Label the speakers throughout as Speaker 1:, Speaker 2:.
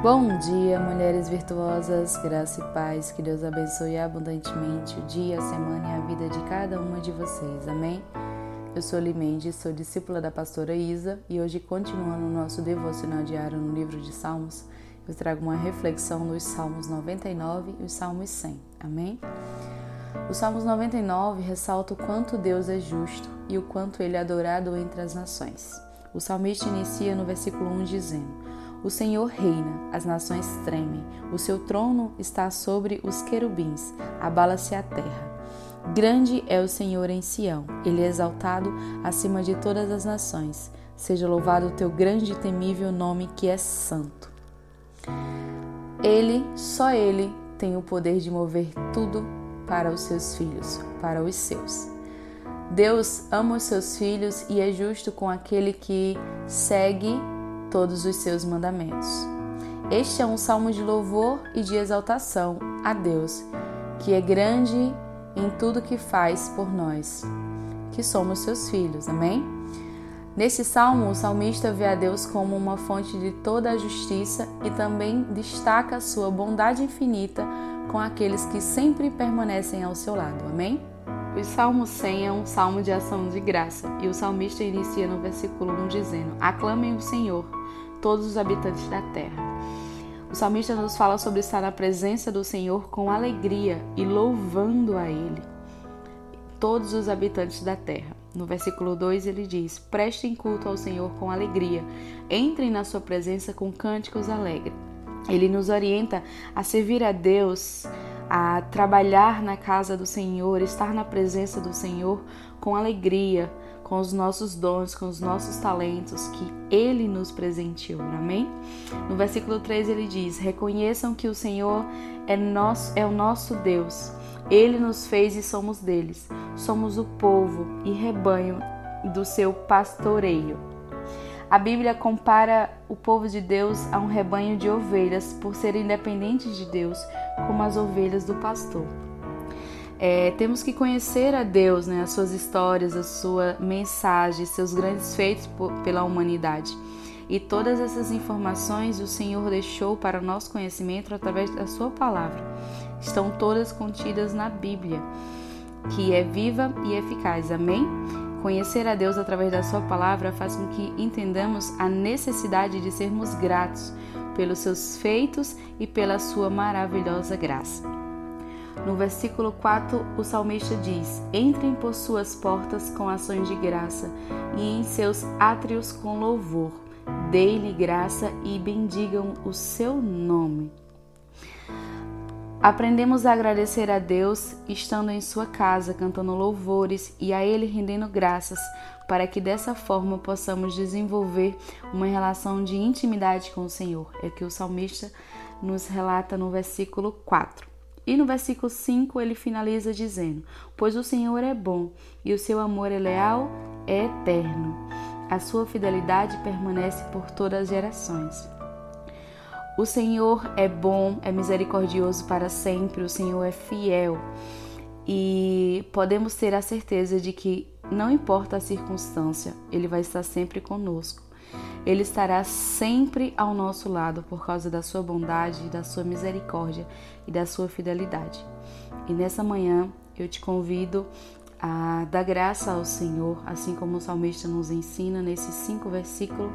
Speaker 1: Bom dia, mulheres virtuosas, graça e paz, que Deus abençoe abundantemente o dia, a semana e a vida de cada uma de vocês, amém? Eu sou Limendi, sou discípula da pastora Isa e hoje, continuando o nosso devocional diário no livro de Salmos, eu trago uma reflexão nos Salmos 99 e os Salmos 100, amém? O Salmos 99 ressalta o quanto Deus é justo e o quanto ele é adorado entre as nações. O salmista inicia no versículo 1 dizendo: o Senhor reina, as nações tremem, o seu trono está sobre os querubins, abala-se a terra. Grande é o Senhor em Sião, ele é exaltado acima de todas as nações. Seja louvado o teu grande e temível nome que é santo. Ele, só ele, tem o poder de mover tudo para os seus filhos, para os seus. Deus ama os seus filhos e é justo com aquele que segue todos os seus mandamentos. Este é um salmo de louvor e de exaltação a Deus, que é grande em tudo que faz por nós, que somos seus filhos. Amém? Nesse salmo, o salmista vê a Deus como uma fonte de toda a justiça e também destaca a sua bondade infinita com aqueles que sempre permanecem ao seu lado. Amém? O Salmo 100 é um salmo de ação de graça e o salmista inicia no versículo 1 dizendo: Aclamem o Senhor, todos os habitantes da terra. O salmista nos fala sobre estar na presença do Senhor com alegria e louvando a Ele, todos os habitantes da terra. No versículo 2 ele diz: Prestem culto ao Senhor com alegria, entrem na sua presença com cânticos alegres. Ele nos orienta a servir a Deus, a trabalhar na casa do Senhor, estar na presença do Senhor com alegria, com os nossos dons, com os nossos talentos que Ele nos presenteou. Amém? No versículo 3 ele diz: Reconheçam que o Senhor é, nosso, é o nosso Deus. Ele nos fez e somos deles. Somos o povo e rebanho do seu pastoreio. A Bíblia compara o povo de Deus a um rebanho de ovelhas por serem dependentes de Deus, como as ovelhas do pastor. É, temos que conhecer a Deus, né, as suas histórias, a sua mensagem, seus grandes feitos por, pela humanidade. E todas essas informações o Senhor deixou para o nosso conhecimento através da Sua palavra. Estão todas contidas na Bíblia, que é viva e eficaz. Amém? Conhecer a Deus através da Sua palavra faz com que entendamos a necessidade de sermos gratos pelos seus feitos e pela Sua maravilhosa graça. No versículo 4, o salmista diz: Entrem por suas portas com ações de graça e em seus átrios com louvor. Dê-lhe graça e bendigam o seu nome. Aprendemos a agradecer a Deus estando em sua casa, cantando louvores e a Ele rendendo graças, para que dessa forma possamos desenvolver uma relação de intimidade com o Senhor. É o que o salmista nos relata no versículo 4. E no versículo 5 ele finaliza dizendo: Pois o Senhor é bom e o seu amor é leal, é eterno. A sua fidelidade permanece por todas as gerações. O Senhor é bom, é misericordioso para sempre, o Senhor é fiel. E podemos ter a certeza de que, não importa a circunstância, Ele vai estar sempre conosco. Ele estará sempre ao nosso lado por causa da sua bondade, da sua misericórdia e da sua fidelidade. E nessa manhã eu te convido a dar graça ao Senhor, assim como o salmista nos ensina nesses cinco versículos,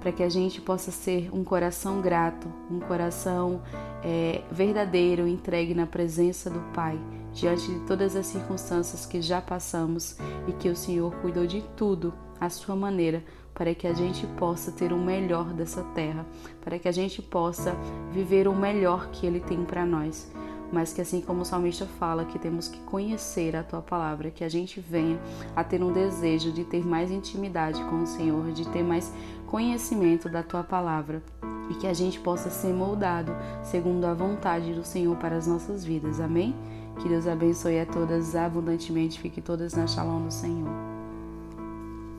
Speaker 1: para que a gente possa ser um coração grato, um coração é, verdadeiro, entregue na presença do Pai, diante de todas as circunstâncias que já passamos e que o Senhor cuidou de tudo à sua maneira para que a gente possa ter o melhor dessa terra, para que a gente possa viver o melhor que Ele tem para nós. Mas que assim como o salmista fala, que temos que conhecer a tua palavra, que a gente venha a ter um desejo de ter mais intimidade com o Senhor, de ter mais conhecimento da tua palavra e que a gente possa ser moldado segundo a vontade do Senhor para as nossas vidas. Amém? Que Deus abençoe a todas abundantemente, fique todas na shalom do Senhor.